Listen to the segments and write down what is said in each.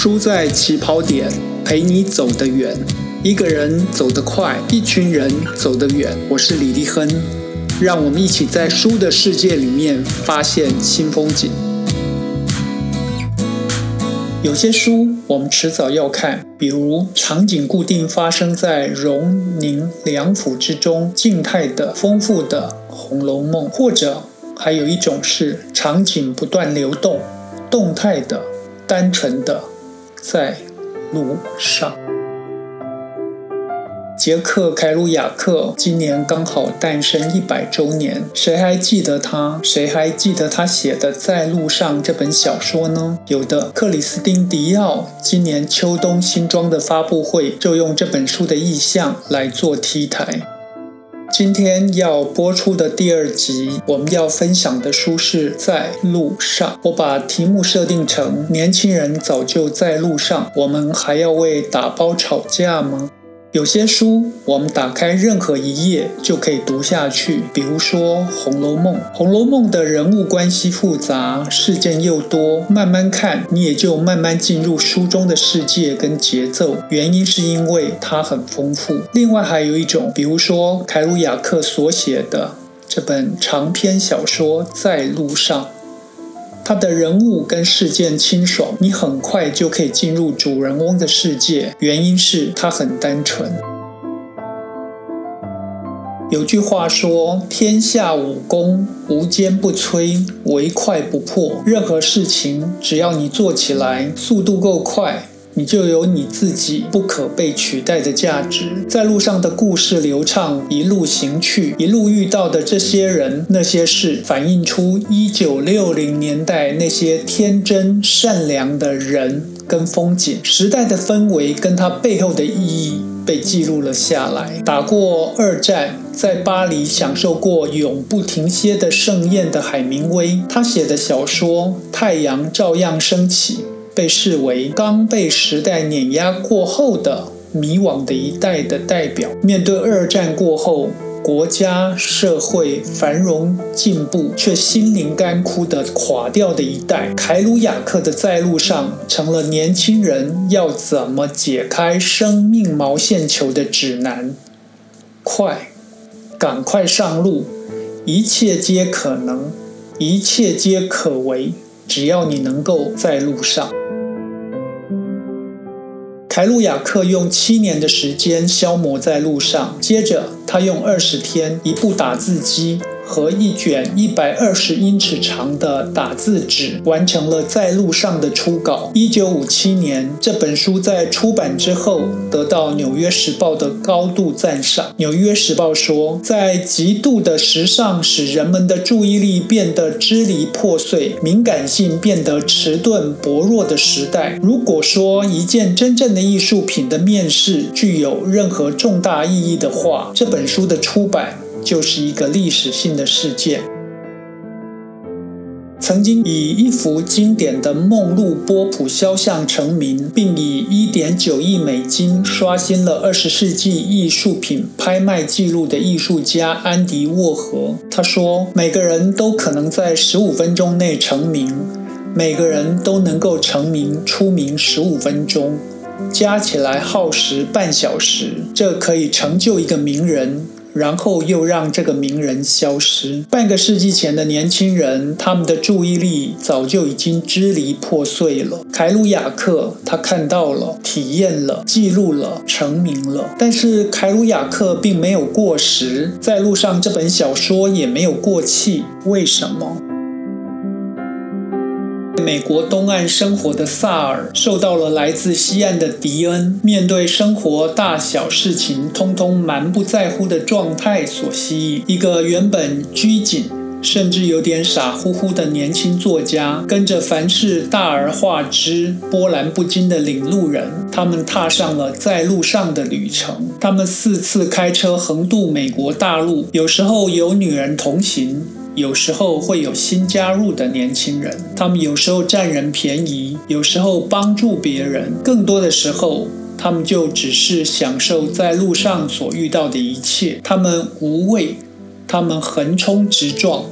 输在起跑点，陪你走得远。一个人走得快，一群人走得远。我是李立亨，让我们一起在书的世界里面发现新风景。有些书我们迟早要看，比如场景固定发生在荣宁两府之中，静态的、丰富的《红楼梦》，或者还有一种是场景不断流动。动态的、单纯的，在路上。杰克·凯鲁亚克今年刚好诞生一百周年，谁还记得他？谁还记得他写的《在路上》这本小说呢？有的。克里斯汀·迪奥今年秋冬新装的发布会就用这本书的意象来做 T 台。今天要播出的第二集，我们要分享的书是在路上。我把题目设定成“年轻人早就在路上”，我们还要为打包吵架吗？有些书，我们打开任何一页就可以读下去。比如说《红楼梦》，《红楼梦》的人物关系复杂，事件又多，慢慢看，你也就慢慢进入书中的世界跟节奏。原因是因为它很丰富。另外还有一种，比如说凯鲁亚克所写的这本长篇小说《在路上》。他的人物跟事件清爽，你很快就可以进入主人翁的世界。原因是他很单纯。有句话说：“天下武功，无坚不摧，唯快不破。”任何事情，只要你做起来速度够快。你就有你自己不可被取代的价值。在路上的故事流畅，一路行去，一路遇到的这些人、那些事，反映出一九六零年代那些天真善良的人跟风景。时代的氛围跟它背后的意义被记录了下来。打过二战，在巴黎享受过永不停歇的盛宴的海明威，他写的小说《太阳照样升起》。被视为刚被时代碾压过后的迷惘的一代的代表。面对二战过后国家社会繁荣进步却心灵干枯的垮掉的一代，凯鲁亚克的在路上成了年轻人要怎么解开生命毛线球的指南。快，赶快上路，一切皆可能，一切皆可为，只要你能够在路上。凯鲁亚克用七年的时间消磨在路上，接着他用二十天一部打字机。和一卷一百二十英尺长的打字纸完成了在路上的初稿。一九五七年，这本书在出版之后得到《纽约时报》的高度赞赏。《纽约时报》说，在极度的时尚使人们的注意力变得支离破碎、敏感性变得迟钝薄弱的时代，如果说一件真正的艺术品的面世具有任何重大意义的话，这本书的出版。就是一个历史性的事件。曾经以一幅经典的梦露波普肖像成名，并以一点九亿美金刷新了二十世纪艺术品拍卖记录的艺术家安迪沃荷，他说：“每个人都可能在十五分钟内成名，每个人都能够成名出名十五分钟，加起来耗时半小时，这可以成就一个名人。”然后又让这个名人消失。半个世纪前的年轻人，他们的注意力早就已经支离破碎了。凯鲁亚克他看到了、体验了、记录了、成名了。但是凯鲁亚克并没有过时，在路上这本小说也没有过气。为什么？美国东岸生活的萨尔，受到了来自西岸的迪恩面对生活大小事情通通蛮不在乎的状态所吸引。一个原本拘谨，甚至有点傻乎乎的年轻作家，跟着凡事大而化之、波澜不惊的领路人，他们踏上了在路上的旅程。他们四次开车横渡美国大陆，有时候有女人同行。有时候会有新加入的年轻人，他们有时候占人便宜，有时候帮助别人，更多的时候，他们就只是享受在路上所遇到的一切。他们无畏，他们横冲直撞。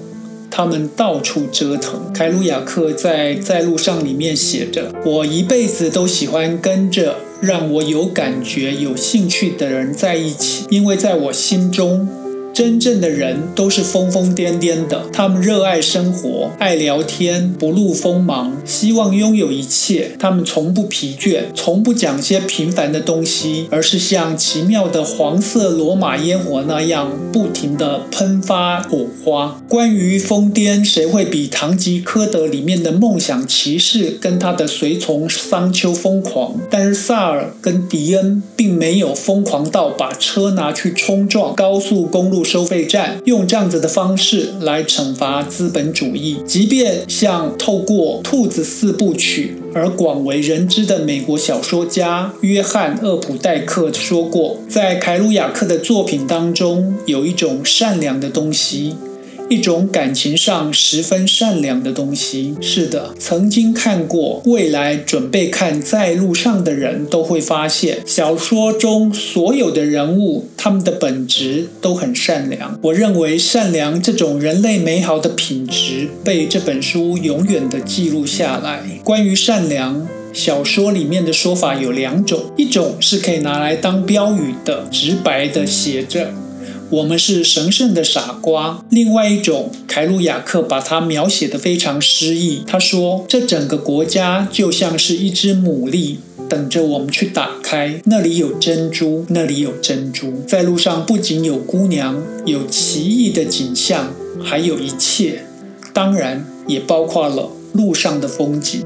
他们到处折腾。凯鲁亚克在在路上里面写着：“我一辈子都喜欢跟着让我有感觉、有兴趣的人在一起，因为在我心中。”真正的人都是疯疯癫癫的，他们热爱生活，爱聊天，不露锋芒，希望拥有一切。他们从不疲倦，从不讲些平凡的东西，而是像奇妙的黄色罗马烟火那样，不停地喷发火花。关于疯癫，谁会比《堂吉诃德》里面的梦想骑士跟他的随从桑丘疯狂？但是萨尔跟迪恩并没有疯狂到把车拿去冲撞高速公路。收费站用这样子的方式来惩罚资本主义，即便像透过《兔子四部曲》而广为人知的美国小说家约翰·厄普代克说过，在凯鲁亚克的作品当中有一种善良的东西。一种感情上十分善良的东西。是的，曾经看过，未来准备看在路上的人都会发现，小说中所有的人物，他们的本质都很善良。我认为，善良这种人类美好的品质，被这本书永远的记录下来。关于善良，小说里面的说法有两种，一种是可以拿来当标语的，直白的写着。我们是神圣的傻瓜。另外一种，凯鲁亚克把它描写的非常诗意。他说：“这整个国家就像是一只牡蛎，等着我们去打开。那里有珍珠，那里有珍珠。在路上不仅有姑娘，有奇异的景象，还有一切，当然也包括了路上的风景。”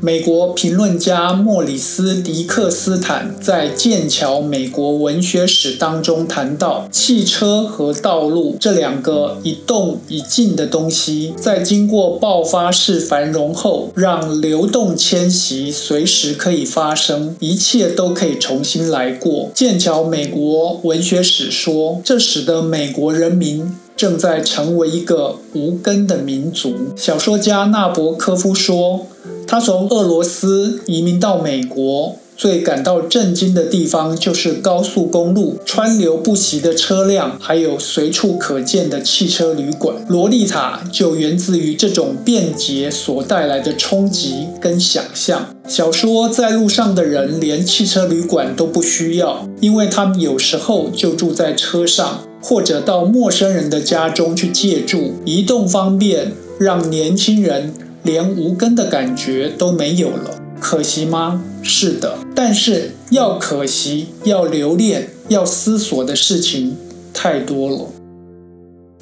美国评论家莫里斯·迪克斯坦在《剑桥美国文学史》当中谈到，汽车和道路这两个一动一静的东西，在经过爆发式繁荣后，让流动迁徙随时可以发生，一切都可以重新来过。《剑桥美国文学史》说，这使得美国人民。正在成为一个无根的民族。小说家纳博科夫说：“他从俄罗斯移民到美国，最感到震惊的地方就是高速公路、川流不息的车辆，还有随处可见的汽车旅馆。洛丽塔就源自于这种便捷所带来的冲击跟想象。小说在路上的人连汽车旅馆都不需要，因为他们有时候就住在车上。”或者到陌生人的家中去借住，移动方便，让年轻人连无根的感觉都没有了。可惜吗？是的，但是要可惜、要留恋、要思索的事情太多了。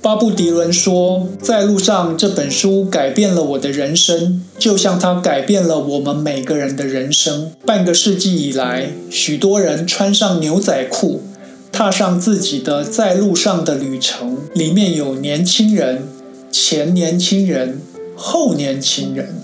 巴布迪伦说：“在路上这本书改变了我的人生，就像它改变了我们每个人的人生。半个世纪以来，许多人穿上牛仔裤。”踏上自己的在路上的旅程，里面有年轻人、前年轻人、后年轻人。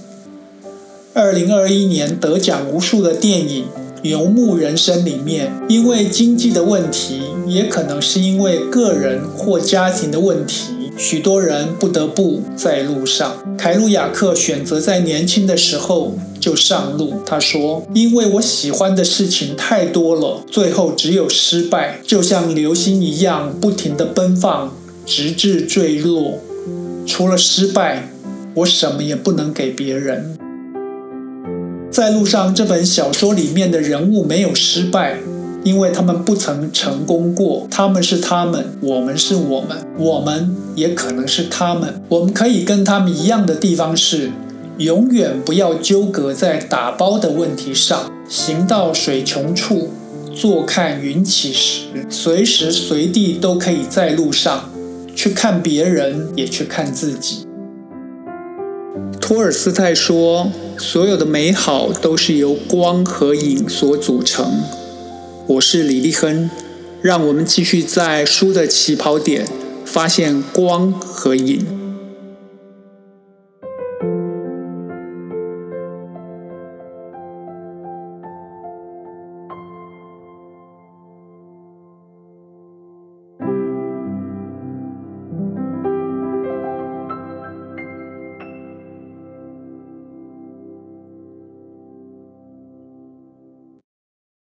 二零二一年得奖无数的电影《游牧人生》里面，因为经济的问题，也可能是因为个人或家庭的问题。许多人不得不在路上。凯鲁亚克选择在年轻的时候就上路。他说：“因为我喜欢的事情太多了，最后只有失败，就像流星一样不停地奔放，直至坠落。除了失败，我什么也不能给别人。”在路上这本小说里面的人物没有失败。因为他们不曾成功过，他们是他们，我们是我们，我们也可能是他们。我们可以跟他们一样的地方是，永远不要纠葛在打包的问题上。行到水穷处，坐看云起时，随时随地都可以在路上，去看别人，也去看自己。托尔斯泰说：“所有的美好都是由光和影所组成。”我是李立亨，让我们继续在书的起跑点发现光和影。